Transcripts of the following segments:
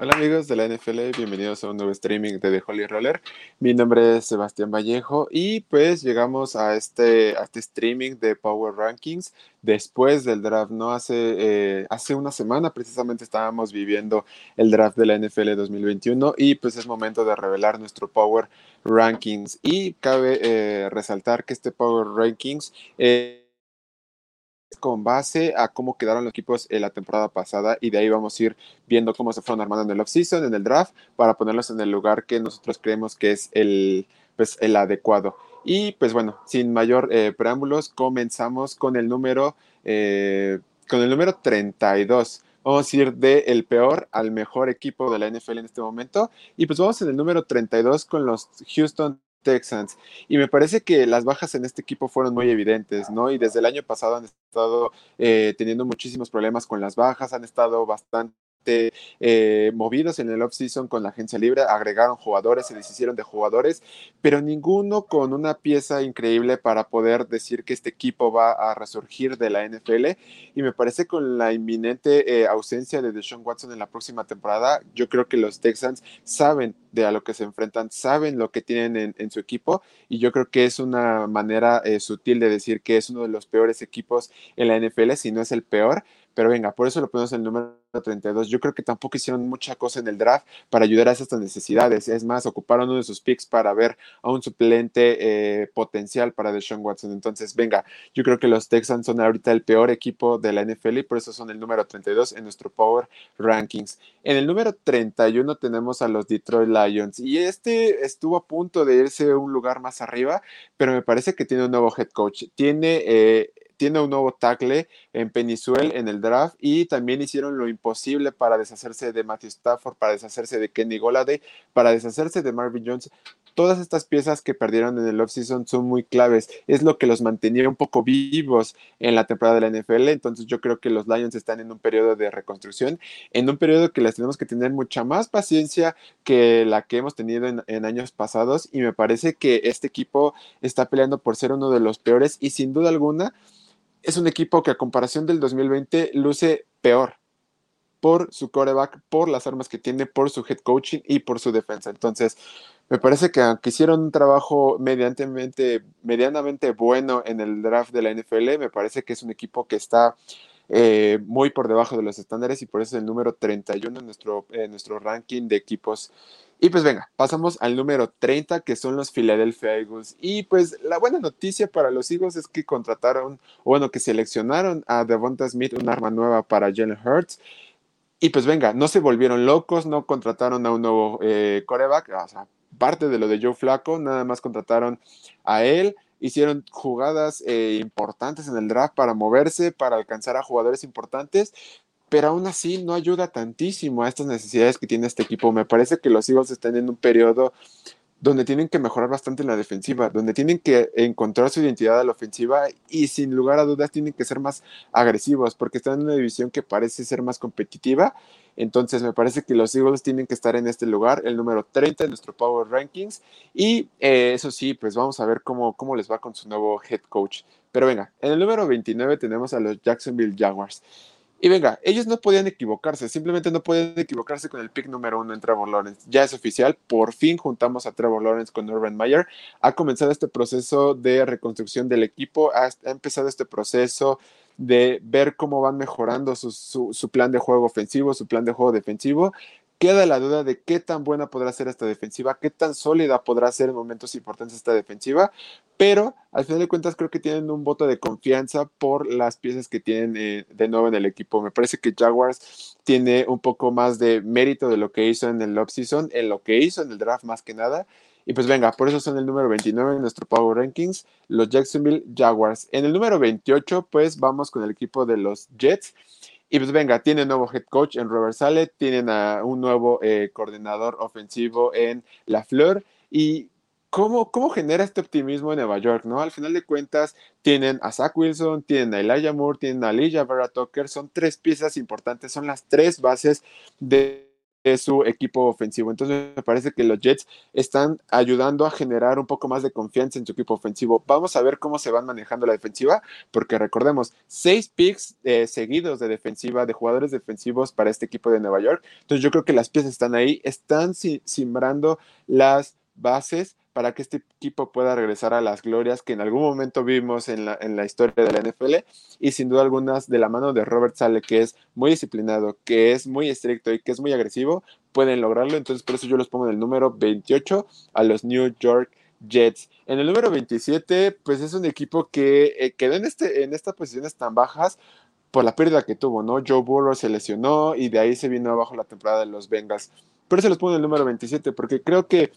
Hola amigos de la NFL, bienvenidos a un nuevo streaming de The Holy Roller. Mi nombre es Sebastián Vallejo y pues llegamos a este, a este streaming de Power Rankings después del draft, ¿no? Hace, eh, hace una semana precisamente estábamos viviendo el draft de la NFL 2021 y pues es momento de revelar nuestro Power Rankings y cabe eh, resaltar que este Power Rankings... Eh, con base a cómo quedaron los equipos en la temporada pasada y de ahí vamos a ir viendo cómo se fueron armando en el offseason, en el draft, para ponerlos en el lugar que nosotros creemos que es el, pues, el adecuado. Y pues bueno, sin mayor eh, preámbulos, comenzamos con el número, eh, con el número 32 vamos a ir de el peor al mejor equipo de la NFL en este momento. Y pues vamos en el número 32 con los Houston Texans. Y me parece que las bajas en este equipo fueron muy evidentes, ¿no? Y desde el año pasado han estado eh, teniendo muchísimos problemas con las bajas, han estado bastante eh, movidos en el off-season con la agencia libre, agregaron jugadores, se deshicieron de jugadores, pero ninguno con una pieza increíble para poder decir que este equipo va a resurgir de la NFL. Y me parece con la inminente eh, ausencia de Deshaun Watson en la próxima temporada, yo creo que los Texans saben de a lo que se enfrentan, saben lo que tienen en, su equipo y yo creo que es una manera eh, sutil de decir que es uno de los peores equipos en la NFL, si no es el peor, pero venga, por eso lo ponemos en el número 32. Yo creo que tampoco hicieron mucha cosa en el draft para ayudar a esas necesidades. Es más, ocuparon uno de sus picks para ver a un suplente eh, potencial para Deshaun Watson. Entonces, venga, yo creo que los Texans son ahorita el peor equipo de la NFL y por eso son el número 32 en nuestro Power Rankings. En el número 31 tenemos a los Detroit Lions y este estuvo a punto de irse un lugar más arriba, pero me parece que tiene un nuevo head coach. Tiene eh, tiene un nuevo tackle en Penisuel en el draft y también hicieron lo imposible para deshacerse de Matthew Stafford, para deshacerse de Kenny Goladay, para deshacerse de Marvin Jones. Todas estas piezas que perdieron en el offseason son muy claves. Es lo que los mantenía un poco vivos en la temporada de la NFL. Entonces yo creo que los Lions están en un periodo de reconstrucción, en un periodo que les tenemos que tener mucha más paciencia que la que hemos tenido en, en años pasados. Y me parece que este equipo está peleando por ser uno de los peores y sin duda alguna es un equipo que a comparación del 2020 luce peor por su coreback, por las armas que tiene, por su head coaching y por su defensa. Entonces, me parece que aunque hicieron un trabajo medianamente, medianamente bueno en el draft de la NFL, me parece que es un equipo que está eh, muy por debajo de los estándares y por eso es el número 31 en nuestro, en nuestro ranking de equipos y pues venga, pasamos al número 30, que son los Philadelphia Eagles. Y pues la buena noticia para los Eagles es que contrataron, bueno, que seleccionaron a Devonta Smith, un arma nueva para Jalen Hurts. Y pues venga, no se volvieron locos, no contrataron a un nuevo eh, coreback, o sea, parte de lo de Joe Flaco, nada más contrataron a él, hicieron jugadas eh, importantes en el draft para moverse, para alcanzar a jugadores importantes, pero aún así no ayuda tantísimo a estas necesidades que tiene este equipo. Me parece que los Eagles están en un periodo donde tienen que mejorar bastante en la defensiva, donde tienen que encontrar su identidad a la ofensiva y sin lugar a dudas tienen que ser más agresivos porque están en una división que parece ser más competitiva. Entonces me parece que los Eagles tienen que estar en este lugar, el número 30 de nuestro Power Rankings. Y eh, eso sí, pues vamos a ver cómo, cómo les va con su nuevo head coach. Pero venga, en el número 29 tenemos a los Jacksonville Jaguars. Y venga, ellos no podían equivocarse, simplemente no podían equivocarse con el pick número uno en Trevor Lawrence. Ya es oficial, por fin juntamos a Trevor Lawrence con Urban Meyer. Ha comenzado este proceso de reconstrucción del equipo, ha, empezado este proceso de ver cómo van mejorando su, su, plan de juego ofensivo, su plan de juego defensivo. Queda la duda de qué tan buena podrá ser esta defensiva, qué tan sólida podrá ser en momentos importantes esta defensiva, pero al final de cuentas creo que tienen un voto de confianza por las piezas que tienen eh, de nuevo en el equipo. Me parece que Jaguars tiene un poco más de mérito de lo que hizo en el offseason, en lo que hizo en el draft más que nada. Y pues venga, por eso son el número 29 en nuestro Power Rankings, los Jacksonville Jaguars. En el número 28, pues vamos con el equipo de los Jets. Y pues venga, tienen nuevo head coach en Robert Sale, tienen a un nuevo eh, coordinador ofensivo en La Fleur. Y ¿Cómo, ¿cómo, genera este optimismo en Nueva York? ¿no? Al final de cuentas, tienen a Zach Wilson, tienen a Elijah Moore, tienen a Vera Tucker, son tres piezas importantes, son las tres bases de su equipo ofensivo. Entonces me parece que los Jets están ayudando a generar un poco más de confianza en su equipo ofensivo. Vamos a ver cómo se van manejando la defensiva, porque recordemos, seis picks eh, seguidos de defensiva, de jugadores defensivos para este equipo de Nueva York. Entonces yo creo que las piezas están ahí, están simbrando las bases para que este equipo pueda regresar a las glorias que en algún momento vimos en la, en la historia de la NFL y sin duda algunas de la mano de Robert Sale, que es muy disciplinado, que es muy estricto y que es muy agresivo, pueden lograrlo. Entonces por eso yo los pongo en el número 28 a los New York Jets. En el número 27, pues es un equipo que eh, quedó en, este, en estas posiciones tan bajas por la pérdida que tuvo, ¿no? Joe Burrow se lesionó y de ahí se vino abajo la temporada de los Bengals. Por eso los pongo en el número 27, porque creo que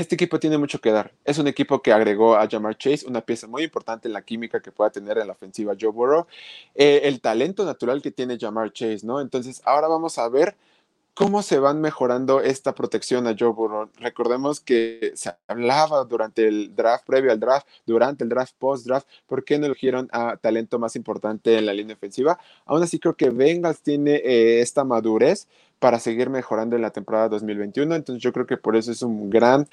este equipo tiene mucho que dar. Es un equipo que agregó a Jamar Chase, una pieza muy importante en la química que pueda tener en la ofensiva Joe Burrow, eh, el talento natural que tiene Jamar Chase, ¿no? Entonces, ahora vamos a ver cómo se van mejorando esta protección a Joe Burrow. Recordemos que se hablaba durante el draft, previo al draft, durante el draft, post-draft, ¿por qué no eligieron a talento más importante en la línea ofensiva? Aún así creo que Bengals tiene eh, esta madurez para seguir mejorando en la temporada 2021. Entonces yo creo que por eso es un gran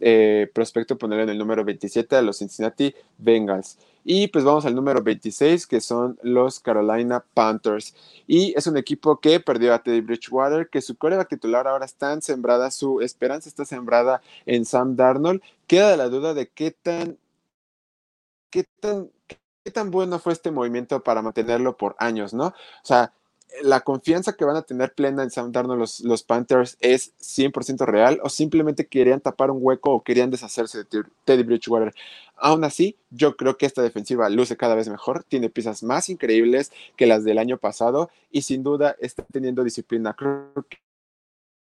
eh, prospecto poner en el número 27 a los Cincinnati Bengals. Y pues vamos al número 26, que son los Carolina Panthers. Y es un equipo que perdió a Teddy Bridgewater, que su coreback titular ahora está sembrada, su esperanza está sembrada en Sam Darnold. Queda la duda de qué tan, qué tan, qué tan bueno fue este movimiento para mantenerlo por años, ¿no? O sea, la confianza que van a tener plena en Sam los, los Panthers es 100% real o simplemente querían tapar un hueco o querían deshacerse de Teddy Bridgewater. Aún así, yo creo que esta defensiva luce cada vez mejor, tiene piezas más increíbles que las del año pasado y sin duda está teniendo disciplina. Creo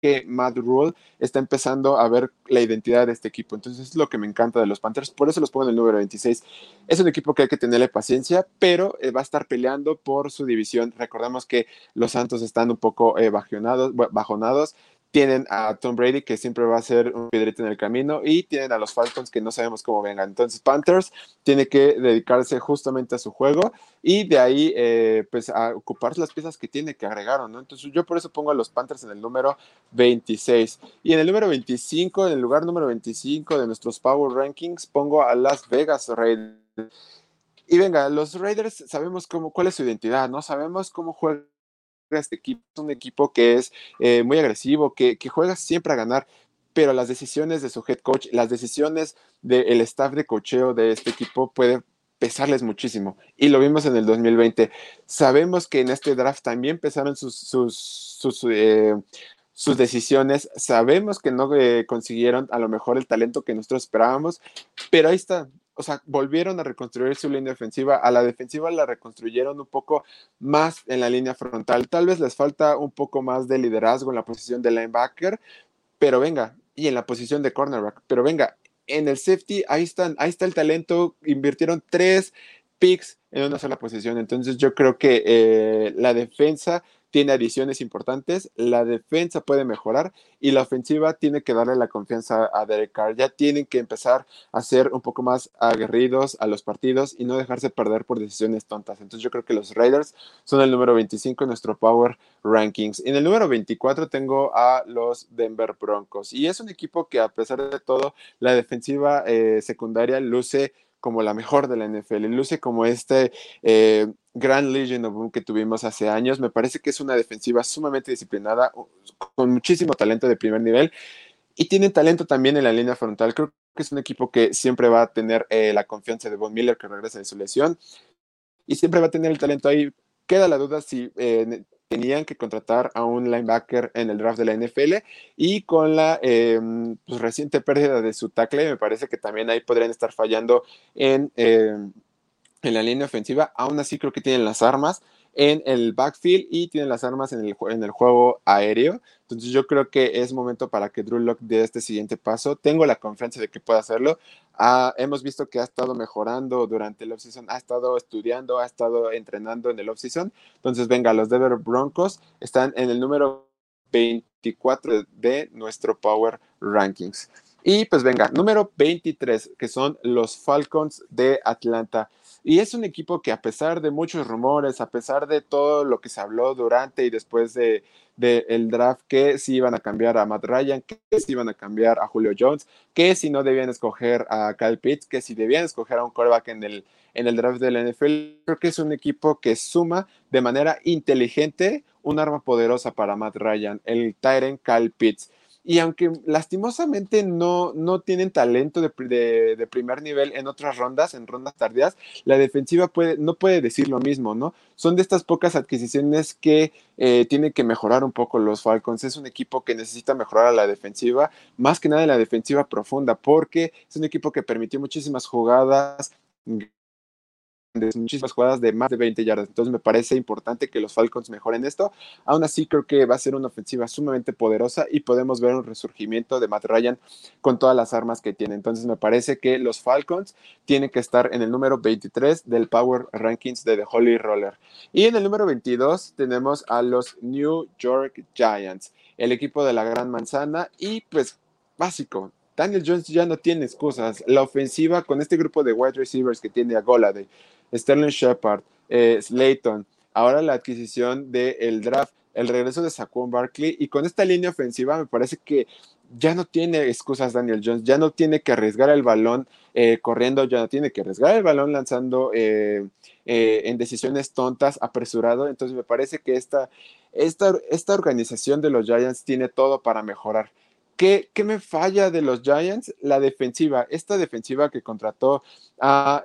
que Matt Rule está empezando a ver la identidad de este equipo. Entonces es lo que me encanta de los Panthers. Por eso los pongo en el número 26. Es un equipo que hay que tenerle paciencia, pero eh, va a estar peleando por su división. Recordemos que los Santos están un poco eh, bajonados tienen a Tom Brady, que siempre va a ser un piedrito en el camino, y tienen a los Falcons, que no sabemos cómo vengan. Entonces, Panthers tiene que dedicarse justamente a su juego y de ahí, eh, pues, a ocupar las piezas que tiene, que agregaron, ¿no? Entonces, yo por eso pongo a los Panthers en el número 26. Y en el número 25, en el lugar número 25 de nuestros Power Rankings, pongo a Las Vegas Raiders. Y venga, los Raiders sabemos cómo, cuál es su identidad, ¿no? Sabemos cómo juegan este equipo. Es un equipo que es eh, muy agresivo, que, juega siempre a ganar, pero las decisiones de su head coach, las decisiones del staff de cocheo de este equipo puede pesarles muchísimo. Y lo vimos en el 2020. Sabemos que en este draft también pesaron sus, sus, sus, eh, decisiones. Sabemos que no eh, consiguieron a lo mejor el talento que nosotros esperábamos, pero ahí está o sea, volvieron a reconstruir su línea defensiva. A la defensiva la reconstruyeron un poco más en la línea frontal. Tal vez les falta un poco más de liderazgo en la posición de linebacker, pero venga, y en la posición de cornerback, pero venga, en el safety, ahí están, ahí está el talento. Invirtieron tres picks en una sola posición. Entonces yo creo que eh, la defensa tiene adiciones importantes, la defensa puede mejorar y la ofensiva tiene que darle la confianza a Derek Carr. Ya tienen que empezar a ser un poco más aguerridos a los partidos y no dejarse perder por decisiones tontas. Entonces yo creo que los Raiders son el número 25 en nuestro Power Rankings. En el número 24 tengo a los Denver Broncos y es un equipo que a pesar de todo, la defensiva eh, secundaria luce como la mejor de la NFL, luce como este eh, Grand Legion of Boom que tuvimos hace años. Me parece que es una defensiva sumamente disciplinada, con muchísimo talento de primer nivel y tiene talento también en la línea frontal. Creo que es un equipo que siempre va a tener eh, la confianza de Von Miller que regresa de su lesión y siempre va a tener el talento ahí. Queda la duda si eh, tenían que contratar a un linebacker en el draft de la NFL y con la em, pues, reciente pérdida de su tackle, me parece que también ahí podrían estar fallando en, em, en la línea ofensiva. Aún así creo que tienen las armas en el backfield y tienen las armas en el, en el juego aéreo. Entonces yo creo que es momento para que Drew Locke dé este siguiente paso. Tengo la confianza de que pueda hacerlo. Ah, hemos visto que ha estado mejorando durante el offseason, ha estado estudiando, ha estado entrenando en el offseason. Entonces venga, los Denver Broncos están en el número 24 de nuestro Power Rankings. Y pues venga, número 23, que son los Falcons de Atlanta. Y es un equipo que a pesar de muchos rumores, a pesar de todo lo que se habló durante y después de, draft que si iban a cambiar a Matt Ryan, que si iban a cambiar a Julio Jones, que si no debían escoger a Kyle Pitts, que si debían escoger a un quarterback en el, en el draft del NFL. Creo que es un equipo que suma de manera inteligente un arma poderosa para Matt Ryan, el Tyrant Kyle Pitts. Y aunque lastimosamente no, no tienen talento de, de, primer nivel en otras rondas, en rondas tardías, la defensiva puede, no puede decir lo mismo, ¿no? Son de estas pocas adquisiciones que eh, tienen que mejorar un poco los Falcons. Es un equipo que necesita mejorar a la defensiva, más que nada en la defensiva profunda, porque es un equipo que permitió muchísimas jugadas muchísimas jugadas de más de 20 yardas. Entonces me parece importante que los Falcons mejoren esto. Aún así creo que va a ser una ofensiva sumamente poderosa y podemos ver un resurgimiento de Matt Ryan con todas las armas que tiene. Entonces me parece que los Falcons tienen que estar en el número 23 del Power Rankings de The Holy Roller. Y en el número 22 tenemos a los New York Giants, el equipo de la Gran Manzana y pues básico, Daniel Jones ya no tiene excusas. La ofensiva con este grupo de wide receivers que tiene a Golade, Sterling Shepard, eh, Slayton, ahora la adquisición del draft, el regreso de Saquon Barkley y con esta línea ofensiva me parece que ya no tiene excusas Daniel Jones, ya no tiene que arriesgar el balón eh, corriendo, ya no tiene que arriesgar el balón lanzando eh, en decisiones tontas, apresurado. Entonces me parece que esta, esta, esta organización de los Giants tiene todo para mejorar. ¿Qué, ¿Qué, me falla de los Giants? La defensiva. Esta defensiva que contrató a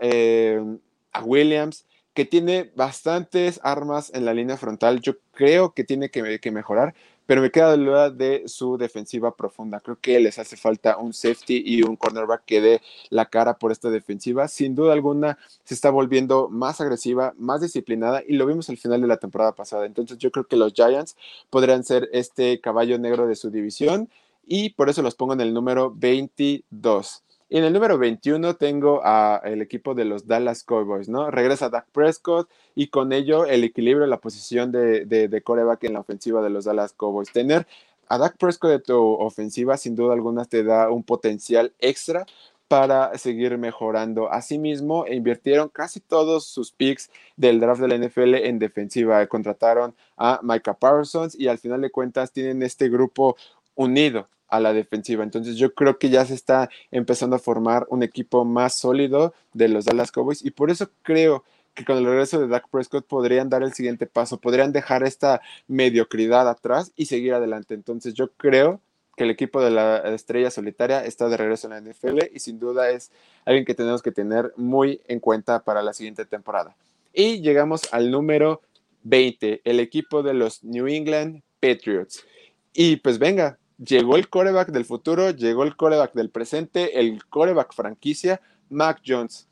a Williams, que tiene bastantes armas en la línea frontal. Yo creo que tiene que, mejorar, pero me queda duda de su defensiva profunda. Creo que les hace falta un safety y un cornerback que dé la cara por esta defensiva. Sin duda alguna, se está volviendo más agresiva, más disciplinada y lo vimos al final de la temporada pasada. Entonces, yo creo que los Giants podrían ser este caballo negro de su división y por eso los pongo en el número 22. Y en el número 21 tengo al equipo de los Dallas Cowboys, ¿no? Regresa Dak Prescott y con ello el equilibrio, la posición de, de, coreback en la ofensiva de los Dallas Cowboys. Tener a Dak Prescott de tu ofensiva, sin duda alguna, te da un potencial extra para seguir mejorando. Asimismo, invirtieron casi todos sus picks del draft de la NFL en defensiva. Contrataron a Micah Parsons y al final de cuentas tienen este grupo unido a la defensiva. Entonces yo creo que ya se está empezando a formar un equipo más sólido de los Dallas Cowboys y por eso creo que con el regreso de Dak Prescott podrían dar el siguiente paso, podrían dejar esta mediocridad atrás y seguir adelante. Entonces yo creo que el equipo de la estrella solitaria está de regreso en la NFL y sin duda es alguien que tenemos que tener muy en cuenta para la siguiente temporada. Y llegamos al número 20, el equipo de los New England Patriots. Y pues venga, llegó el coreback del futuro, llegó el coreback del presente, el coreback franquicia, Mac Jones.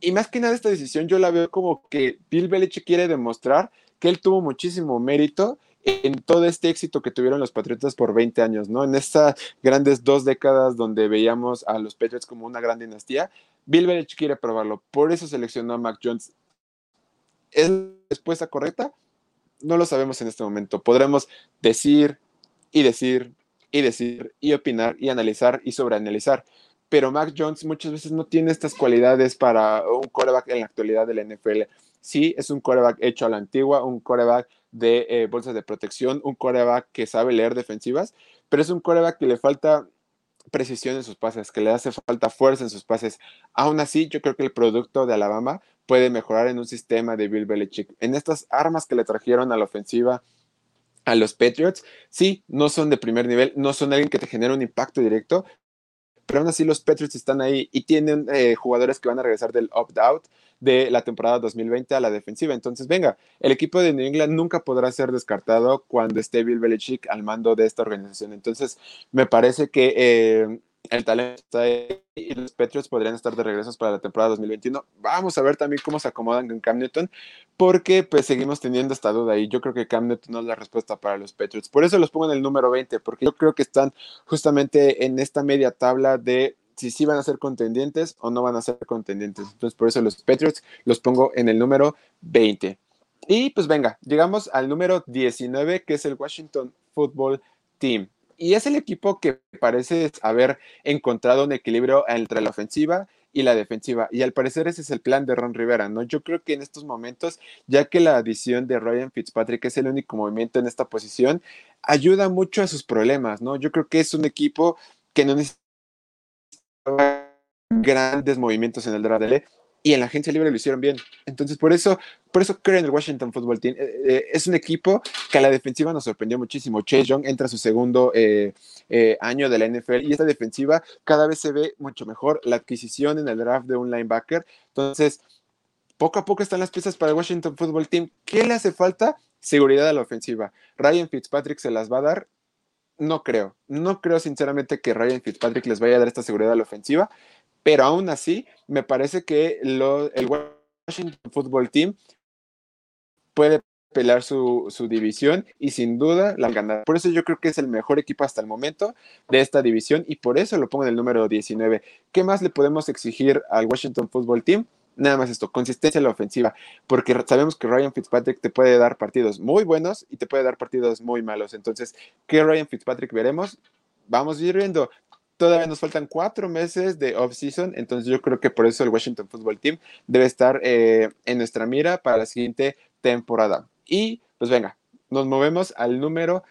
Y más que nada esta decisión yo la veo como que Bill Belichick quiere demostrar que él tuvo muchísimo mérito en todo este éxito que tuvieron los Patriotas por 20 años, ¿no? En estas grandes dos décadas donde veíamos a los Patriots como una gran dinastía, Bill Belichick quiere probarlo, por eso seleccionó a Mac Jones. ¿Es la respuesta correcta? No lo sabemos en este momento. Podremos decir y decir y decir y opinar y analizar y sobreanalizar. Pero Mac Jones muchas veces no tiene estas cualidades para un coreback en la actualidad de la NFL. Sí, es un coreback hecho a la antigua, un coreback de eh, bolsas de protección, un coreback que sabe leer defensivas, pero es un coreback que le falta precisión en sus pases, que le hace falta fuerza en sus pases. Aún así, yo creo que el producto de Alabama puede mejorar en un sistema de Bill Belichick. En estas armas que le trajeron a la ofensiva, a los Patriots, sí, no son de primer nivel, no son alguien que te genera un impacto directo, pero aún así los Patriots están ahí y tienen eh, jugadores que van a regresar del opt-out de la temporada 2020 a la defensiva. Entonces, venga, el equipo de New England nunca podrá ser descartado cuando esté Bill Belichick al mando de esta organización. Entonces, me parece que eh, el talento está ahí y los Patriots podrían estar de regreso para la temporada 2021. Vamos a ver también cómo se acomodan con Cam Newton, porque pues seguimos teniendo esta duda y yo creo que Cam Newton no es la respuesta para los Patriots. Por eso los pongo en el número 20, porque yo creo que están justamente en esta media tabla de si sí van a ser contendientes o no van a ser contendientes. Entonces por eso los Patriots los pongo en el número 20. Y pues venga, llegamos al número 19, que es el Washington Football Team y es el equipo que parece haber encontrado un equilibrio entre la ofensiva y la defensiva. Y al parecer ese es el plan de Ron Rivera, ¿no? Yo creo que en estos momentos, ya que la adición de Ryan Fitzpatrick es el único movimiento en esta posición, ayuda mucho a sus problemas, ¿no? Yo creo que es un equipo que no necesita grandes movimientos en el draft y en la agencia libre lo hicieron bien. Entonces, por eso, por eso creo en el Washington Football Team. Eh, eh, es un equipo que a la defensiva nos sorprendió muchísimo. Chase Young entra a su segundo eh, año de la NFL y esta defensiva cada vez se ve mucho mejor. La adquisición en el draft de un linebacker. Entonces, poco a poco están las piezas para el Washington Football Team. ¿Qué le hace falta? Seguridad a la ofensiva. Ryan Fitzpatrick se las va a dar. No creo, no creo sinceramente que Ryan Fitzpatrick les vaya a dar esta seguridad a la ofensiva, pero aún así me parece que el Washington Football Team puede pelear su, división y sin duda la ganar. Por eso yo creo que es el mejor equipo hasta el momento de esta división y por eso lo pongo en el número 19. ¿Qué más le podemos exigir al Washington Football Team? Nada más esto, consistencia en la ofensiva, porque sabemos que Ryan Fitzpatrick te puede dar partidos muy buenos y te puede dar partidos muy malos. Entonces, ¿qué Ryan Fitzpatrick veremos? Vamos a ir viendo todavía nos faltan cuatro meses de off-season, entonces yo creo que por eso el Washington Football Team debe estar eh, en nuestra mira para la siguiente temporada. Y pues venga, nos movemos al número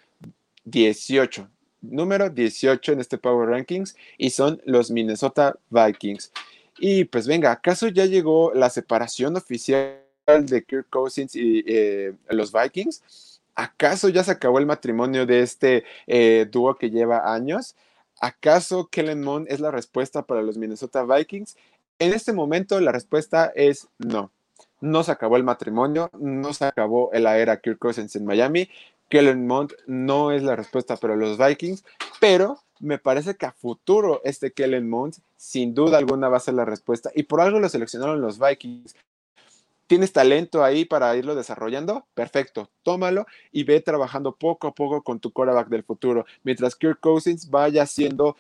18. Número 18 en este Power Rankings y son los Minnesota Vikings. Y pues venga, ¿acaso ya llegó la separación oficial de Kirk Cousins y eh, los Vikings? ¿Acaso ya se acabó el matrimonio de este eh, dúo que lleva años? ¿Acaso Kellen Mond es la respuesta para los Minnesota Vikings? En este momento la respuesta es no. No se acabó el matrimonio, no se acabó la era Kirk Cousins en Miami. Kellen Mond no es la respuesta para los Vikings, pero me parece que a futuro este Kellen Mond sin duda alguna va a ser la respuesta y por algo lo seleccionaron los Vikings tienes talento ahí para irlo desarrollando, perfecto, tómalo y ve trabajando poco a poco con tu quarterback del futuro, mientras Kirk Cousins vaya haciendo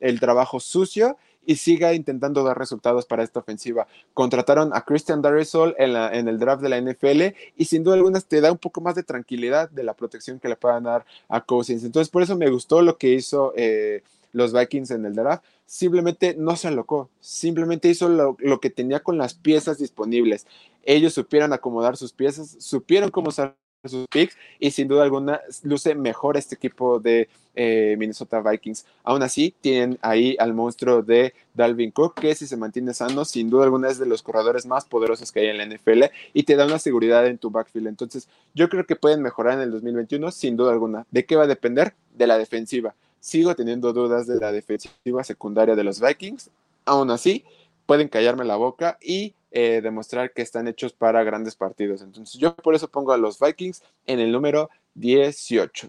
el trabajo sucio y siga intentando dar resultados para esta ofensiva. Contrataron a Christian Darisol en, el draft de la NFL y sin duda alguna te da un poco más de tranquilidad de la protección que le puedan dar a Cousins. Entonces, por eso me gustó lo que hizo eh, los Vikings en el draft. Simplemente no se alocó, simplemente hizo lo que tenía con las piezas disponibles ellos supieron acomodar sus piezas, supieron cómo usar sus picks y sin duda alguna luce mejor este equipo de eh, Minnesota Vikings. Aún así, tienen ahí al monstruo de Dalvin Cook, que si se mantiene sano, sin duda alguna es de los corredores más poderosos que hay en la NFL y te da una seguridad en tu backfield. Entonces, yo creo que pueden mejorar en el 2021, sin duda alguna. ¿De qué va a depender? De la defensiva. Sigo teniendo dudas de la defensiva secundaria de los Vikings. Aún así, pueden callarme la boca y eh, demostrar que están hechos para grandes partidos. Entonces yo por eso pongo a los Vikings en el número 18.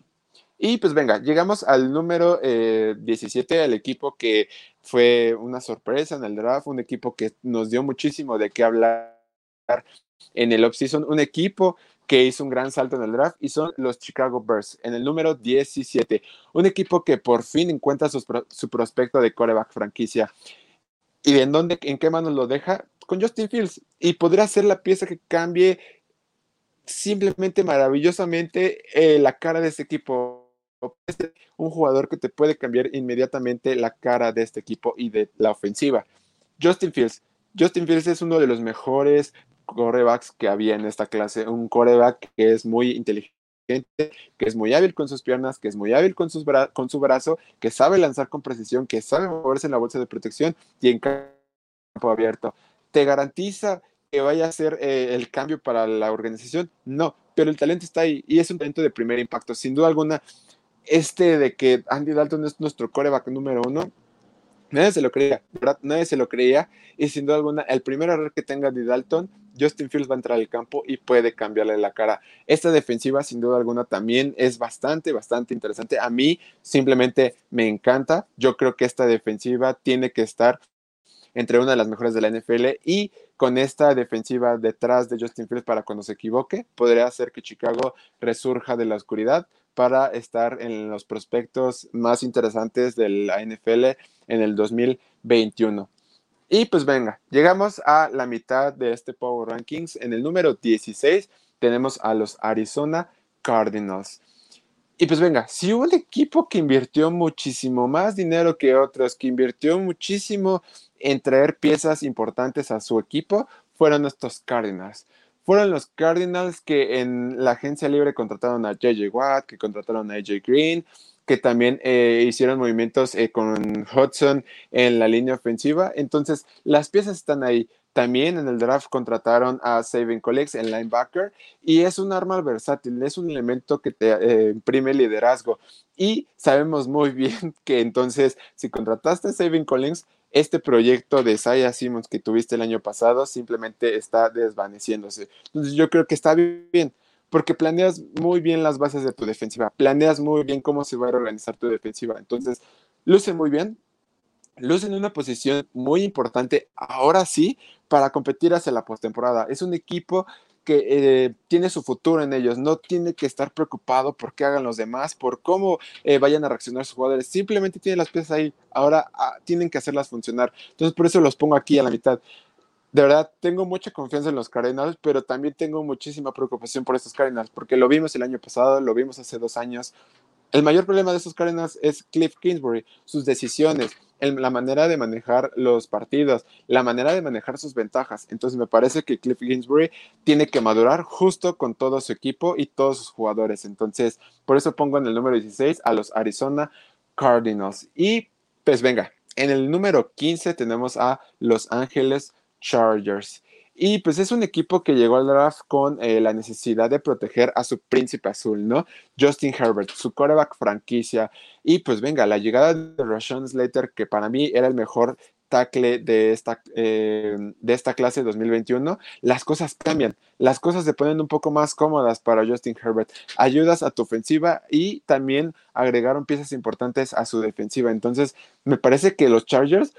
Y pues venga, llegamos al número 17, eh, al equipo que fue una sorpresa en el draft, un equipo que nos dio muchísimo de qué hablar en el offseason, un equipo que hizo un gran salto en el draft y son los Chicago Bears en el número 17, un equipo que por fin encuentra su, su prospecto de coreback franquicia. ¿Y en dónde, en qué manos lo deja? Con Justin Fields y podría ser la pieza que cambie simplemente maravillosamente eh, la cara de este equipo. Un jugador que te puede cambiar inmediatamente la cara de este equipo y de la ofensiva. Justin Fields. Justin Fields es uno de los mejores corebacks que había en esta clase. Un coreback que es muy inteligente, que es muy hábil con sus piernas, que es muy hábil con, sus con su brazo, que sabe lanzar con precisión, que sabe moverse en la bolsa de protección y en campo abierto te garantiza que vaya a ser eh, el cambio para la organización. No, pero el talento está ahí y es un talento de primer impacto. Sin duda alguna, este de que Andy Dalton es nuestro coreback número uno, nadie se lo creía, ¿verdad? Nadie se lo creía y sin duda alguna, el primer error que tenga Andy Dalton, Justin Fields va a entrar al campo y puede cambiarle la cara. Esta defensiva, sin duda alguna, también es bastante, bastante interesante. A mí simplemente me encanta. Yo creo que esta defensiva tiene que estar entre una de las mejores de la NFL y con esta defensiva detrás de Justin Fields para cuando se equivoque, podría hacer que Chicago resurja de la oscuridad para estar en los prospectos más interesantes de la NFL en el 2021. Y pues venga, llegamos a la mitad de este Power Rankings. En el número 16 tenemos a los Arizona Cardinals. Y pues venga, si un equipo que invirtió muchísimo más dinero que otros, que invirtió muchísimo en traer piezas importantes a su equipo fueron estos Cardinals. Fueron los Cardinals que en la agencia libre contrataron a JJ Watt, que contrataron a AJ Green, que también eh, hicieron movimientos eh, con Hudson en la línea ofensiva. Entonces, las piezas están ahí. También en el draft contrataron a Saving Colleagues en linebacker y es un arma versátil, es un elemento que te eh, imprime liderazgo. Y sabemos muy bien que entonces, si contrataste a Saving Collins, este proyecto de Saya Simmons que tuviste el año pasado simplemente está desvaneciéndose. Entonces, yo creo que está bien porque planeas muy bien las bases de tu defensiva, planeas muy bien cómo se va a organizar tu defensiva. Entonces, luce muy bien, luce en una posición muy importante, ahora sí, para competir hacia la postemporada. Es un equipo que eh, tiene su futuro en ellos, no tiene que estar preocupado por qué hagan los demás, por cómo eh, vayan a reaccionar sus jugadores, simplemente tiene las piezas ahí, ahora ah, tienen que hacerlas funcionar. Entonces por eso los pongo aquí a la mitad. De verdad, tengo mucha confianza en los Cardinals, pero también tengo muchísima preocupación por estos Cardinals, porque lo vimos el año pasado, lo vimos hace dos años. El mayor problema de estos Cardinals es Cliff Kingsbury, sus decisiones, la manera de manejar los partidos, la manera de manejar sus ventajas. Entonces me parece que Cliff Kingsbury tiene que madurar justo con todo su equipo y todos sus jugadores. Entonces, por eso pongo en el número 16 a los Arizona Cardinals. Y pues venga, en el número 15 tenemos a Los Ángeles Chargers. Y pues es un equipo que llegó al draft con eh, la necesidad de proteger a su príncipe azul, ¿no? Justin Herbert, su quarterback franquicia. Y pues venga, la llegada de Rashawn Slater, que para mí era el mejor tackle de esta, eh, de esta clase 2021, las cosas cambian, las cosas se ponen un poco más cómodas para Justin Herbert. Ayudas a tu ofensiva y también agregaron piezas importantes a su defensiva. Entonces, me parece que los Chargers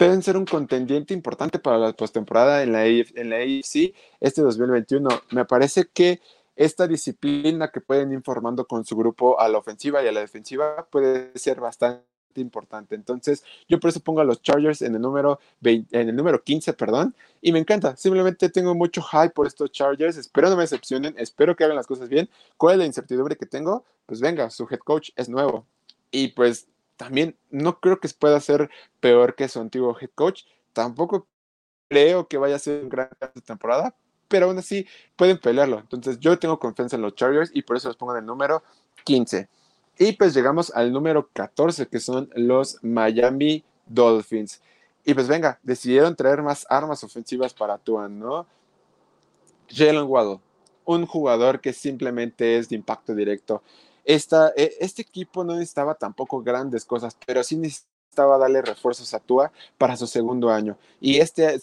pueden ser un contendiente importante para la postemporada en la, en la AFC este 2021. Me parece que esta disciplina que pueden ir formando con su grupo a la ofensiva y a la defensiva puede ser bastante importante. Entonces, yo por eso pongo a los Chargers en el número en el número 15, perdón, y me encanta. Simplemente tengo mucho hype por estos Chargers. Espero no me decepcionen, espero que hagan las cosas bien. ¿Cuál es la incertidumbre que tengo? Pues venga, su head coach es nuevo. Y pues también no creo que pueda ser peor que su antiguo head coach. Tampoco creo que vaya a ser un gran temporada, pero aún así pueden pelearlo. Entonces yo tengo confianza en los Chargers y por eso los pongo en el número 15. Y pues llegamos al número 14, que son los Miami Dolphins. Y pues venga, decidieron traer más armas ofensivas para Tuan, ¿no? Jalen Waddle, un jugador que simplemente es de impacto directo. Esta, e, este equipo no necesitaba tampoco grandes cosas, pero sí necesitaba darle refuerzos a Tua para su segundo año. Y este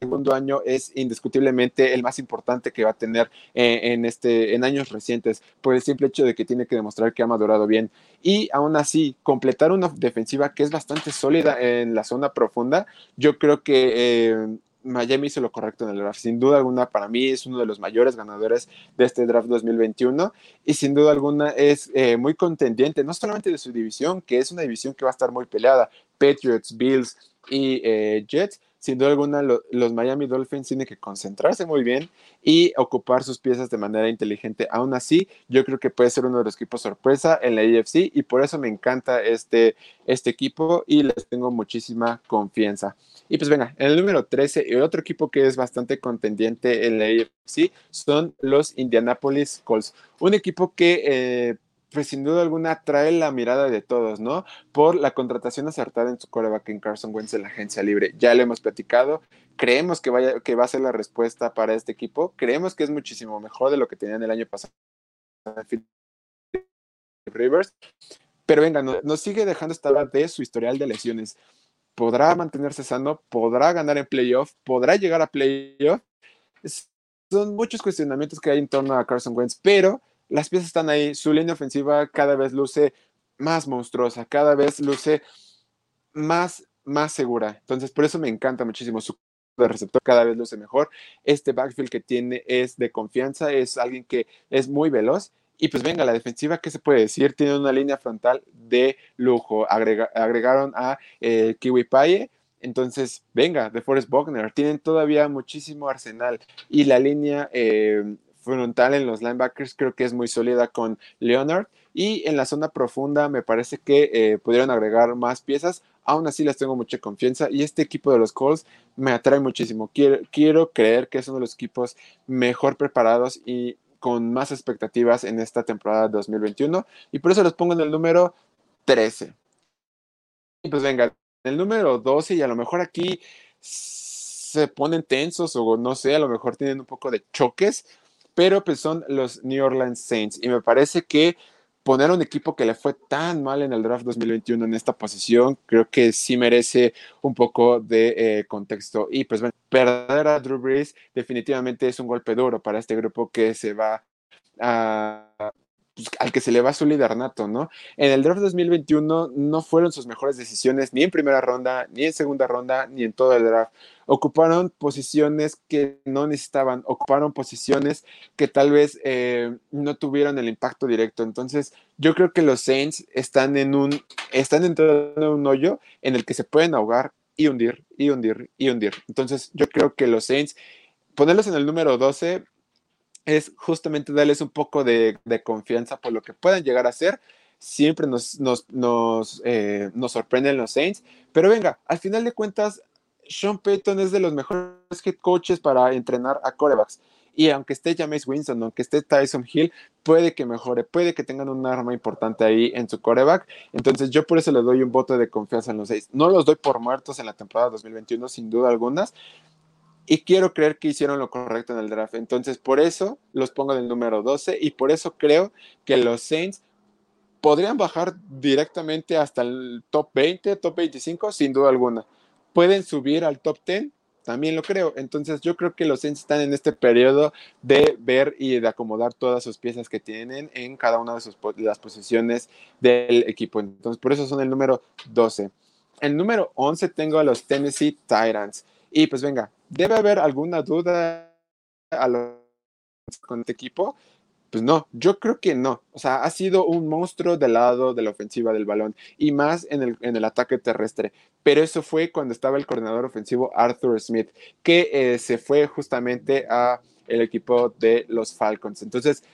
segundo año es indiscutiblemente el más importante que va a tener en, este, en años recientes, por el simple hecho de que tiene que demostrar que ha madurado bien. Y aún así, completar una defensiva que es bastante sólida en la zona profunda, yo creo que eh, Miami hizo lo correcto en el draft. Sin duda alguna, para mí es uno de los mayores ganadores de este draft 2021 y sin duda alguna es eh, muy contendiente, no solamente de su división, que es una división que va a estar muy peleada, Patriots, Bills y eh, Jets, sin duda alguna los Miami Dolphins tienen que concentrarse muy bien y ocupar sus piezas de manera inteligente. Aún así, yo creo que puede ser uno de los equipos sorpresa en la AFC y por eso me encanta este, este equipo y les tengo muchísima confianza. Y pues venga, en el número 13, el otro equipo que es bastante contendiente en la AFC son los Indianapolis Colts. Un equipo que eh, pues sin duda alguna trae la mirada de todos, ¿no? Por la contratación acertada en su coreback en Carson Wentz en la agencia libre. Ya lo hemos platicado. Creemos que, vaya, que va a ser la respuesta para este equipo. Creemos que es muchísimo mejor de lo que tenían el año pasado. Rivers. Pero venga, nos, sigue dejando esta de su historial de lesiones. ¿Podrá mantenerse sano? ¿Podrá ganar en playoff? ¿Podrá llegar a playoff? son muchos cuestionamientos que hay en torno a Carson Wentz, pero las piezas están ahí, su línea ofensiva cada vez luce más monstruosa, cada vez luce más, más segura. Entonces, por eso me encanta muchísimo su receptor cada vez luce mejor. Este backfield que tiene es de confianza, es alguien que es muy veloz. Y pues venga, la defensiva, ¿qué se puede decir? Tiene una línea frontal de lujo. agregaron a eh, Kiwi Paye. Entonces, venga, de Forest Bogner. Tienen todavía muchísimo arsenal. Y la línea eh, frontal en los linebackers creo que es muy sólida con Leonard, Y en la zona profunda me parece que eh, pudieron agregar más piezas. Aún así les tengo mucha confianza y este equipo de los Colts me atrae muchísimo. Quiero, quiero creer que es uno de los equipos mejor preparados y con más expectativas en esta temporada 2021 y por eso los pongo en el número 13. Y pues venga, en el número 12 y a lo mejor aquí se ponen tensos o no sé, a lo mejor tienen un poco de choques, pero pues son los New Orleans Saints y me parece que poner un equipo que le fue tan mal en el draft 2021 en esta posición, creo que sí merece un poco de eh, contexto. Y pues bueno, perder a Drew Brees definitivamente es un golpe duro para este grupo que se va a pues, al que se le va su líder nato, ¿no? En el draft 2021 no fueron sus mejores decisiones ni en primera ronda, ni en segunda ronda, ni en todo el draft. Ocuparon posiciones que no necesitaban, ocuparon posiciones que tal vez eh, no tuvieron el impacto directo. Entonces, yo creo que los Saints están en un, están entrando en un hoyo en el que se pueden ahogar y hundir, y hundir, y hundir. Entonces, yo creo que los Saints, ponerlos en el número 12 es justamente darles un poco de, confianza por lo que puedan llegar a ser. Siempre nos, nos, nos, eh, nos, sorprenden los Saints. Pero venga, al final de cuentas, Sean Payton es de los mejores head coaches para entrenar a corebacks. Y aunque esté James Winston, aunque esté Tyson Hill, puede que mejore, puede que tengan un arma importante ahí en su coreback. Entonces yo por eso le doy un voto de confianza en los seis. No los doy por muertos en la temporada 2021, sin duda algunas, y quiero creer que hicieron lo correcto en el draft. Entonces, por eso los pongo en el número 12 y por eso creo que los Saints podrían bajar directamente hasta el top 20, top 25, sin duda alguna. Pueden subir al top 10, también lo creo. Entonces, yo creo que los Saints están en este periodo de ver y de acomodar todas sus piezas que tienen en cada una de, sus, las posiciones del equipo. Entonces, por eso son el número 12. El número 11 tengo a los Tennessee Titans. Y pues venga, ¿Debe haber alguna duda con este equipo? Pues no, yo creo que no. O sea, ha sido un monstruo del lado de la ofensiva del balón y más en el, en el ataque terrestre. Pero eso fue cuando estaba el coordinador ofensivo Arthur Smith, que eh, se fue justamente a el equipo de los Falcons. Entonces,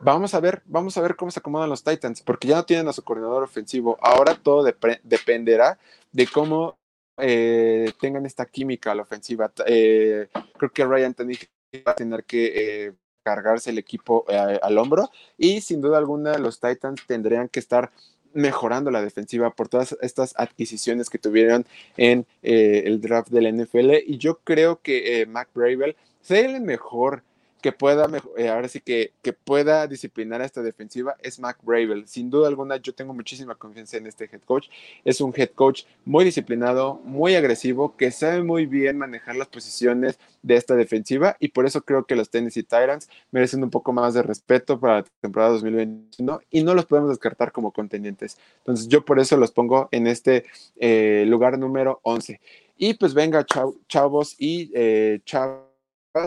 vamos a ver, vamos a ver cómo se acomodan los Titans, porque ya no tienen a su coordinador ofensivo. Ahora todo dependerá de cómo eh, tengan esta química a la ofensiva. Eh, creo que Ryan Tannehill va a tener que eh, cargarse el equipo al hombro y sin duda alguna los Titans tendrían que estar mejorando la defensiva por todas estas adquisiciones que tuvieron en el draft del NFL y yo creo que Mac Bravel sea el mejor que pueda, eh, ahora sí que, que, pueda disciplinar a esta defensiva es Mac Bravel. Sin duda alguna, yo tengo muchísima confianza en este head coach. Es un head coach muy disciplinado, muy agresivo, que sabe muy bien manejar las posiciones de esta defensiva y por eso creo que los Tennessee Titans merecen un poco más de respeto para la temporada 2021 y no los podemos descartar como contendientes. Entonces, yo por eso los pongo en este eh, lugar número 11. Y pues venga, chavos y eh, chavos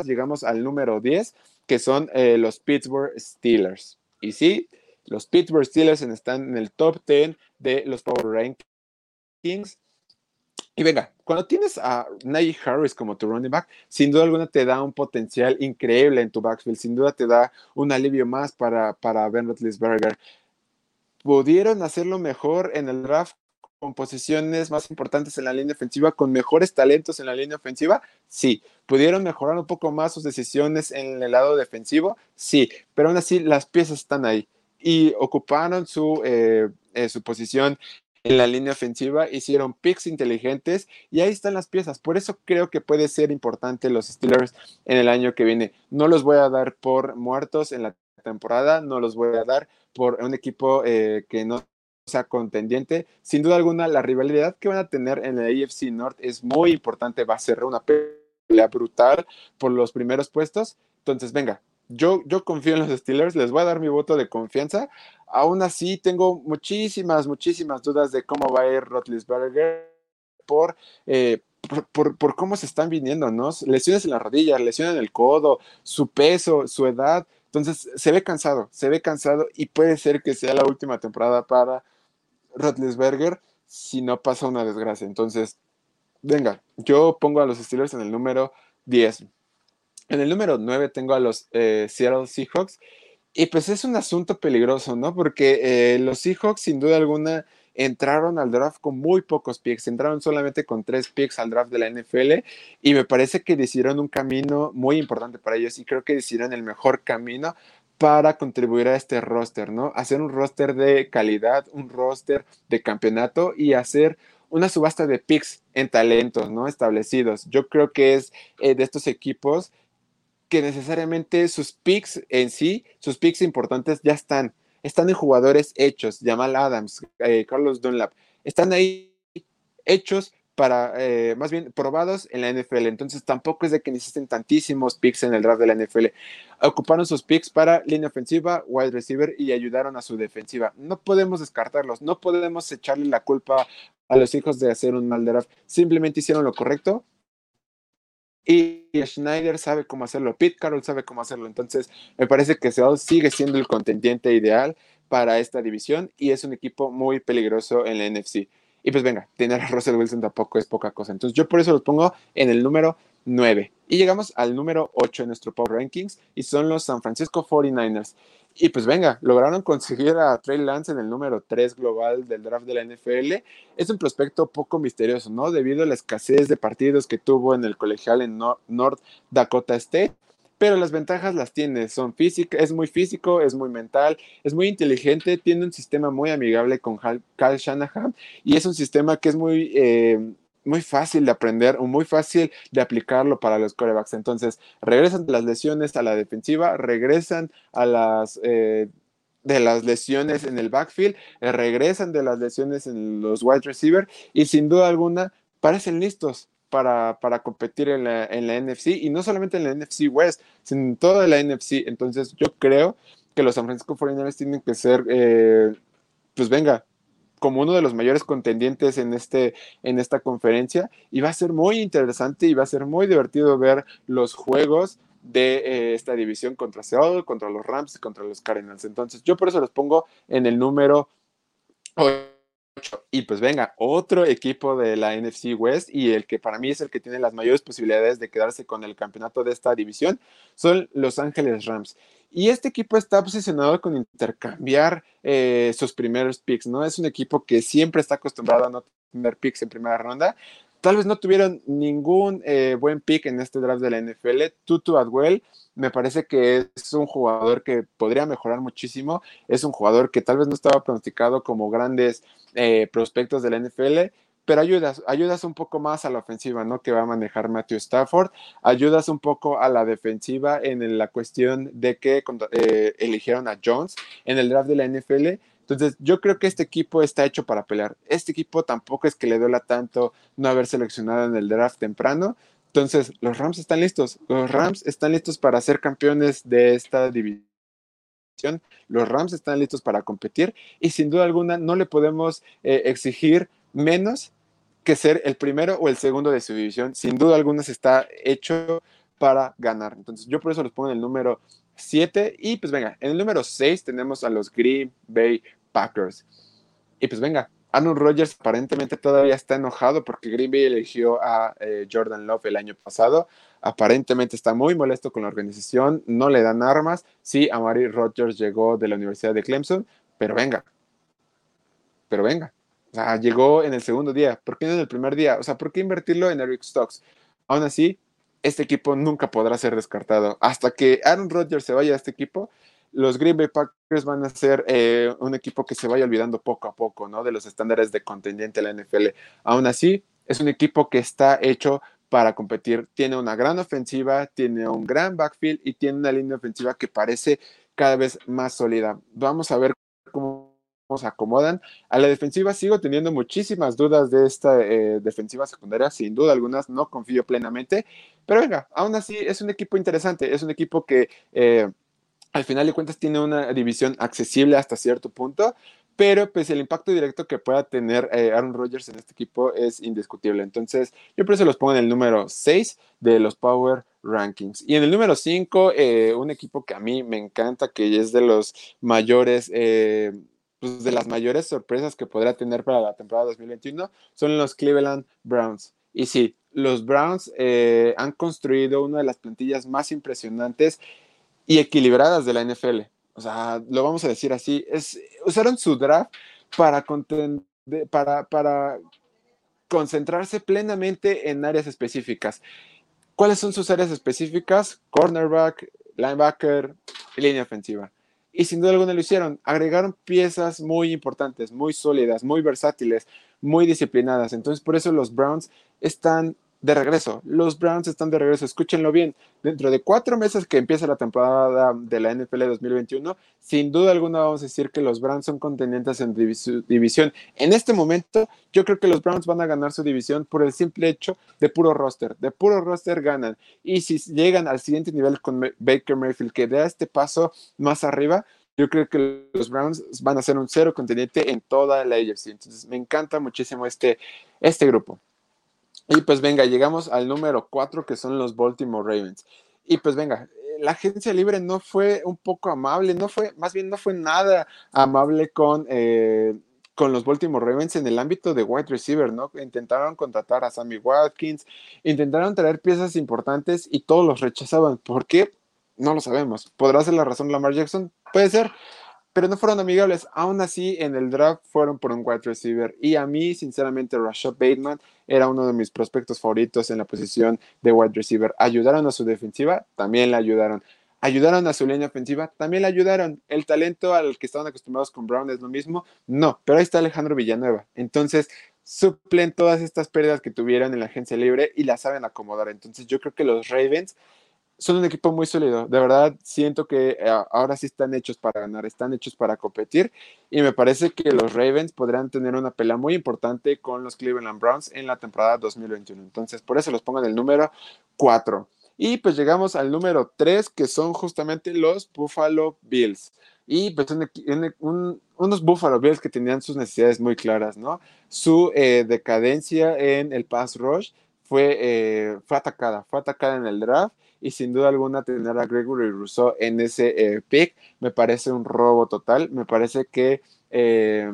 llegamos al número 10, que son eh, los Pittsburgh Steelers. Y sí, los Pittsburgh Steelers están en el top 10 de los Power Rankings. Y venga, cuando tienes a Najee Harris como tu running back, sin duda alguna te da un potencial increíble en tu backfield, sin duda te da un alivio más para, para Ben Roethlisberger. Pudieron hacerlo mejor en el draft con posiciones más importantes en la línea ofensiva, con mejores talentos en la línea ofensiva, sí. ¿Pudieron mejorar un poco más sus decisiones en el lado defensivo? Sí, pero aún así las piezas están ahí y ocuparon su, eh, eh, su posición en la línea ofensiva, hicieron picks inteligentes y ahí están las piezas. Por eso creo que puede ser importante los Steelers en el año que viene. No los voy a dar por muertos en la temporada, no los voy a dar por un equipo eh, que no sea contendiente. Sin duda alguna, la rivalidad que van a tener en el AFC North es muy importante. Va a ser una pelea brutal por los primeros puestos. Entonces, venga, yo, yo confío en los Steelers, les voy a dar mi voto de confianza. Aún así, tengo muchísimas, muchísimas dudas de cómo va a ir Rotlisberger por, eh, por, por, cómo se están viniendo, ¿no? Lesiones en la rodilla, lesiones en el codo, su peso, su edad. Entonces, se ve cansado, se ve cansado y puede ser que sea la última temporada para Roethlisberger si no pasa una desgracia. Entonces, venga, yo pongo a los Steelers en el número 10. En el número 9 tengo a los eh, Seattle Seahawks. Y pues es un asunto peligroso, ¿no? Porque eh, los Seahawks, sin duda alguna, entraron al draft con muy pocos picks, entraron solamente con tres picks al draft de la NFL y me parece que decidieron un camino muy importante para ellos y creo que decidieron el mejor camino para contribuir a este roster, ¿no? Hacer un roster de calidad, un roster de campeonato y hacer una subasta de picks en talentos, ¿no? Establecidos. Yo creo que es eh, de estos equipos que necesariamente sus picks en sí, sus picks importantes ya están están en jugadores hechos, Jamal Adams, eh, Carlos Dunlap, están ahí hechos para, eh, más bien, probados en la NFL. Entonces tampoco es de que necesiten tantísimos picks en el draft de la NFL. Ocuparon sus picks para línea ofensiva, wide receiver y ayudaron a su defensiva. No podemos descartarlos, no podemos echarle la culpa a los hijos de hacer un mal draft. Simplemente hicieron lo correcto y Schneider sabe cómo hacerlo, Pete Carroll sabe cómo hacerlo, entonces me parece que Seattle sigue siendo el contendiente ideal para esta división y es un equipo muy peligroso en la NFC. Y pues venga, tener a Russell Wilson tampoco es poca cosa, entonces yo por eso los pongo en el número 9. Y llegamos al número 8 en nuestro Power Rankings y son los San Francisco 49ers. Y pues venga, lograron conseguir a Trey Lance en el número 3 global del draft de la NFL. Es un prospecto poco misterioso, ¿no? Debido a la escasez de partidos que tuvo en el colegial en North Dakota State. Pero las ventajas las tiene, es muy físico, es muy mental, es muy inteligente, tiene un sistema muy amigable con Kyle Shanahan y es un sistema que es muy eh, muy fácil de aprender o muy fácil de aplicarlo para los corebacks. Entonces, regresan de las lesiones a la defensiva, regresan a las... Eh, de las lesiones en el backfield, eh, regresan de las lesiones en los wide receiver y sin duda alguna parecen listos para, para competir en la, NFC y no solamente en la NFC West, sino en toda la NFC. Entonces yo creo que los San Francisco 49ers tienen que ser, eh, pues venga, como uno de los mayores contendientes en, este, en esta conferencia y va a ser muy interesante y va a ser muy divertido ver los juegos de eh, esta división contra Seattle, contra los Rams y contra los Cardinals. Entonces yo por eso los pongo en el número 8. Y pues venga, otro equipo de la NFC West y el que para mí es el que tiene las mayores posibilidades de quedarse con el campeonato de esta división son Los Ángeles Rams. Y este equipo está posicionado con intercambiar eh, sus primeros picks, ¿no? Es un equipo que siempre está acostumbrado a no tener picks en primera ronda. Tal vez no tuvieron ningún eh, buen pick en este draft de la NFL. Tutu Adwell me parece que es un jugador que podría mejorar muchísimo. Es un jugador que tal vez no estaba pronosticado como grandes eh, prospectos de la NFL, pero ayudas, ayudas un poco más a la ofensiva, ¿no? Que va a manejar Matthew Stafford, ayudas un poco a la defensiva en la cuestión de que eh, eligieron a Jones en el draft de la NFL. Entonces, yo creo que este equipo está hecho para pelear. Este equipo tampoco es que le duela tanto no haber seleccionado en el draft temprano. Entonces, los Rams están listos. Los Rams están listos para ser campeones de esta división. Los Rams están listos para competir y sin duda alguna no le podemos eh, exigir menos que ser el primero o el segundo de su división. Sin duda alguna se está hecho para ganar. Entonces yo por eso los pongo en el número 7 y pues venga, en el número 6 tenemos a los Green Bay Packers. Y pues venga, Aaron Rodgers aparentemente todavía está enojado porque Green Bay eligió a eh, Jordan Love el año pasado. Aparentemente está muy molesto con la organización, no le dan armas. Sí, Amari Rodgers llegó de la Universidad de Clemson, pero venga, pero venga, llegó en el segundo día. ¿Por qué no en el primer día? O sea, ¿por qué invertirlo en Eric Stocks? Aún así, este equipo nunca podrá ser descartado. Hasta que Aaron Rodgers se vaya a este equipo, los Green Bay Packers van a ser eh, un equipo que se vaya olvidando poco a poco, ¿no? De los estándares de contendiente de la NFL. Aún así, es un equipo que está hecho para competir. Tiene una gran ofensiva, tiene un gran backfield y tiene una línea ofensiva que parece cada vez más sólida. Vamos a ver se acomodan. A la defensiva sigo teniendo muchísimas dudas de esta eh, defensiva secundaria, sin duda algunas no confío plenamente, pero venga, aún así es un equipo interesante, es un equipo que eh, al final de cuentas tiene una división accesible hasta cierto punto, pero pues el impacto directo que pueda tener eh, Aaron Rodgers en este equipo es indiscutible. Entonces, yo por eso los pongo en el número 6 de los Power Rankings. Y en el número 5, un equipo que a mí me encanta, que es de los mayores pues, de las mayores sorpresas que podrá tener para la temporada 2021 son los Cleveland Browns. Y sí, los Browns eh, han construido una de las plantillas más impresionantes y equilibradas de la NFL. O sea, lo vamos a decir así. Es, usaron su draft para, para, para concentrarse plenamente en áreas específicas. ¿Cuáles son sus áreas específicas? Cornerback, linebacker, línea ofensiva. Y sin duda alguna lo hicieron. Agregaron piezas muy importantes, muy sólidas, muy versátiles, muy disciplinadas. Entonces, por eso los Browns están de regreso. Los Browns están de regreso. Escúchenlo bien. Dentro de cuatro meses que empieza la temporada de la NFL 2021, sin duda alguna vamos a decir que los Browns son contendientes en división. En este momento, yo creo que los Browns van a ganar su división por el simple hecho de puro roster. De puro roster ganan. Y si llegan al siguiente nivel con Baker Mayfield, que da este paso más arriba, yo creo que los Browns van a ser un cero contendiente en toda la AFC. Entonces, me encanta muchísimo este, este grupo. Y pues venga, llegamos al número cuatro, que son los Baltimore Ravens. Y pues venga, la agencia libre no fue un poco amable, no fue, más bien no fue nada amable con, eh, con los Baltimore Ravens en el ámbito de wide receiver, ¿no? Intentaron contratar a Sammy Watkins, intentaron traer piezas importantes y todos los rechazaban. ¿Por qué? No lo sabemos. ¿Podrá ser la razón Lamar Jackson? Puede ser, pero no fueron amigables. Aún así, en el draft fueron por un wide receiver. Y a mí, sinceramente, Rashad Bateman era uno de mis prospectos favoritos en la posición de wide receiver. ¿Ayudaron a su defensiva? También la ayudaron. ¿Ayudaron a su línea ofensiva? También la ayudaron. ¿El talento al que estaban acostumbrados con Brown es lo mismo? No, pero ahí está Alejandro Villanueva. Entonces, suplen todas estas pérdidas que tuvieron en la agencia libre y la saben acomodar. Entonces, yo creo que los Ravens son un equipo muy sólido. De verdad, siento que eh, ahora sí están hechos para ganar, están hechos para competir. Y me parece que los Ravens podrán tener una pelea muy importante con los Cleveland Browns en la temporada 2021. Entonces, por eso los pongo en el número 4. Y pues llegamos al número 3, que son justamente los Buffalo Bills. Y pues unos Buffalo Bills que tenían sus necesidades muy claras, ¿no? Su eh, decadencia en el pass rush fue, eh, fue atacada, fue atacada en el draft y sin duda alguna tener a Gregory Rousseau en ese eh, pick me parece un robo total, me parece que, eh,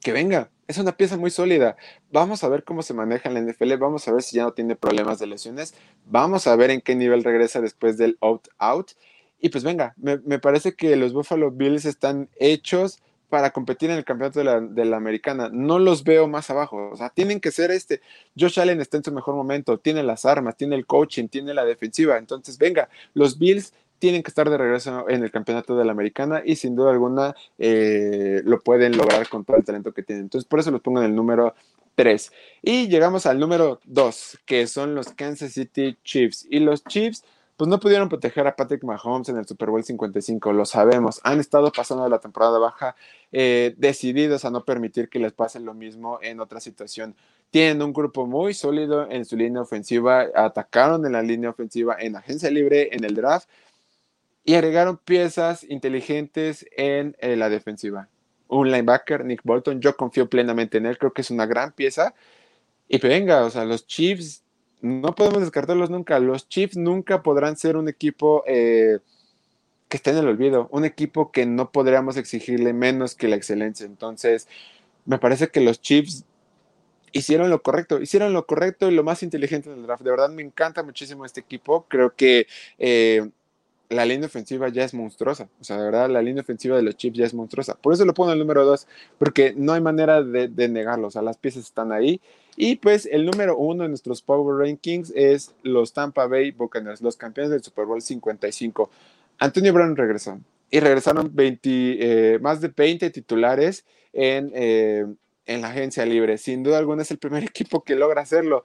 que venga, es una pieza muy sólida. Vamos a ver cómo se maneja en la NFL, vamos a ver si ya no tiene problemas de lesiones, vamos a ver en qué nivel regresa después del out-out. Y pues venga, me, me parece que los Buffalo Bills están hechos para competir en el campeonato de la, americana. No los veo más abajo. O sea, tienen que ser este. Josh Allen está en su mejor momento, tiene las armas, tiene el coaching, tiene la defensiva. Entonces, venga, los Bills tienen que estar de regreso en el campeonato de la americana y sin duda alguna eh, lo pueden lograr con todo el talento que tienen. Entonces, por eso los pongo en el número 3. Y llegamos al número 2, que son los Kansas City Chiefs. Y los Chiefs pues no pudieron proteger a Patrick Mahomes en el Super Bowl 55, lo sabemos. Han estado pasando la temporada baja eh, decididos a no permitir que les pase lo mismo en otra situación. Tienen un grupo muy sólido en su línea ofensiva, atacaron en la línea ofensiva en agencia libre, en el draft, y agregaron piezas inteligentes en eh, la defensiva. Un linebacker, Nick Bolton, yo confío plenamente en él, creo que es una gran pieza. Y pues venga, o sea, los Chiefs no podemos descartarlos nunca. Los Chiefs nunca podrán ser un equipo eh, que esté en el olvido, un equipo que no podríamos exigirle menos que la excelencia. Entonces, me parece que los Chiefs hicieron lo correcto, hicieron lo correcto y lo más inteligente en el draft. De verdad me encanta muchísimo este equipo. Creo que eh, la línea ofensiva ya es monstruosa. O sea, de verdad, la línea ofensiva de los Chiefs ya es monstruosa. Por eso lo pongo el número 2, porque no hay manera de, de, negarlo. O sea, las piezas están ahí. Y pues el número uno de nuestros Power Rankings es los Tampa Bay Buccaneers, los campeones del Super Bowl 55. Antonio Brown regresó y regresaron 20, eh, más de 20 titulares en, eh, en la agencia libre. Sin duda alguna es el primer equipo que logra hacerlo.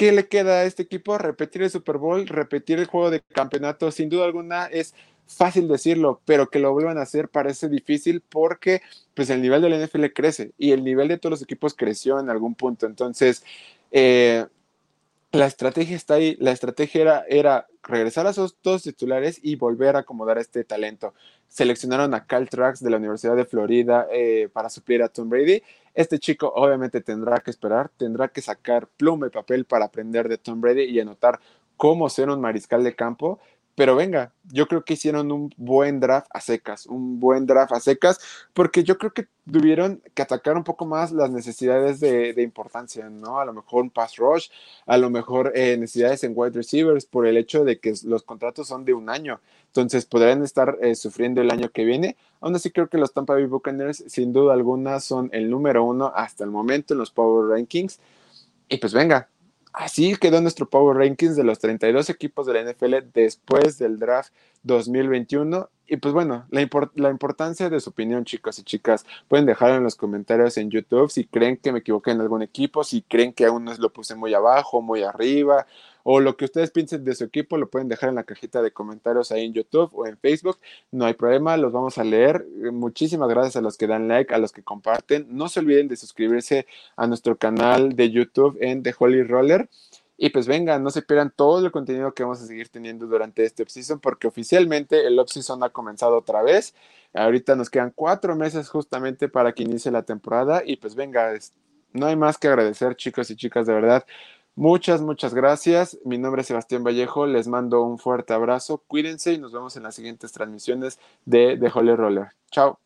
¿Qué le queda a este equipo? Repetir el Super Bowl, repetir el juego de campeonato. Sin duda alguna es fácil decirlo, pero que lo vuelvan a hacer parece difícil porque pues el nivel de la NFL crece y el nivel de todos los equipos creció en algún punto. Entonces, eh, la estrategia está ahí, la estrategia era, regresar a esos dos titulares y volver a acomodar este talento. Seleccionaron a Cal Trax de la Universidad de Florida eh, para suplir a Tom Brady. Este chico obviamente tendrá que esperar, tendrá que sacar pluma y papel para aprender de Tom Brady y anotar cómo ser un mariscal de campo, pero venga, yo creo que hicieron un buen draft a secas, un buen draft a secas, porque yo creo que tuvieron que atacar un poco más las necesidades de, importancia, ¿no? A lo mejor un pass rush, a lo mejor eh, necesidades en wide receivers por el hecho de que los contratos son de un año, entonces podrían estar eh, sufriendo el año que viene. Aún así creo que los Tampa Bay Buccaneers sin duda alguna son el número uno hasta el momento en los Power Rankings. Y pues venga, Así quedó nuestro Power Rankings de los 32 equipos de la NFL después del draft 2021. Y pues bueno, la, la, importancia de su opinión, chicos y chicas, pueden dejar en los comentarios en YouTube si creen que me equivoqué en algún equipo, si creen que aún no lo puse muy abajo, muy arriba, o lo que ustedes piensen de su equipo, lo pueden dejar en la cajita de comentarios ahí en YouTube o en Facebook. No hay problema, los vamos a leer. Muchísimas gracias a los que dan like, a los que comparten. No se olviden de suscribirse a nuestro canal de YouTube en The Holy Roller. Y pues venga, no se pierdan todo el contenido que vamos a seguir teniendo durante este offseason, porque oficialmente el offseason ha comenzado otra vez. Ahorita nos quedan cuatro meses justamente para que inicie la temporada. Y pues venga, no hay más que agradecer, chicos y chicas, de verdad. Muchas, muchas gracias. Mi nombre es Sebastián Vallejo. Les mando un fuerte abrazo. Cuídense y nos vemos en las siguientes transmisiones de The Holy Roller. Chao.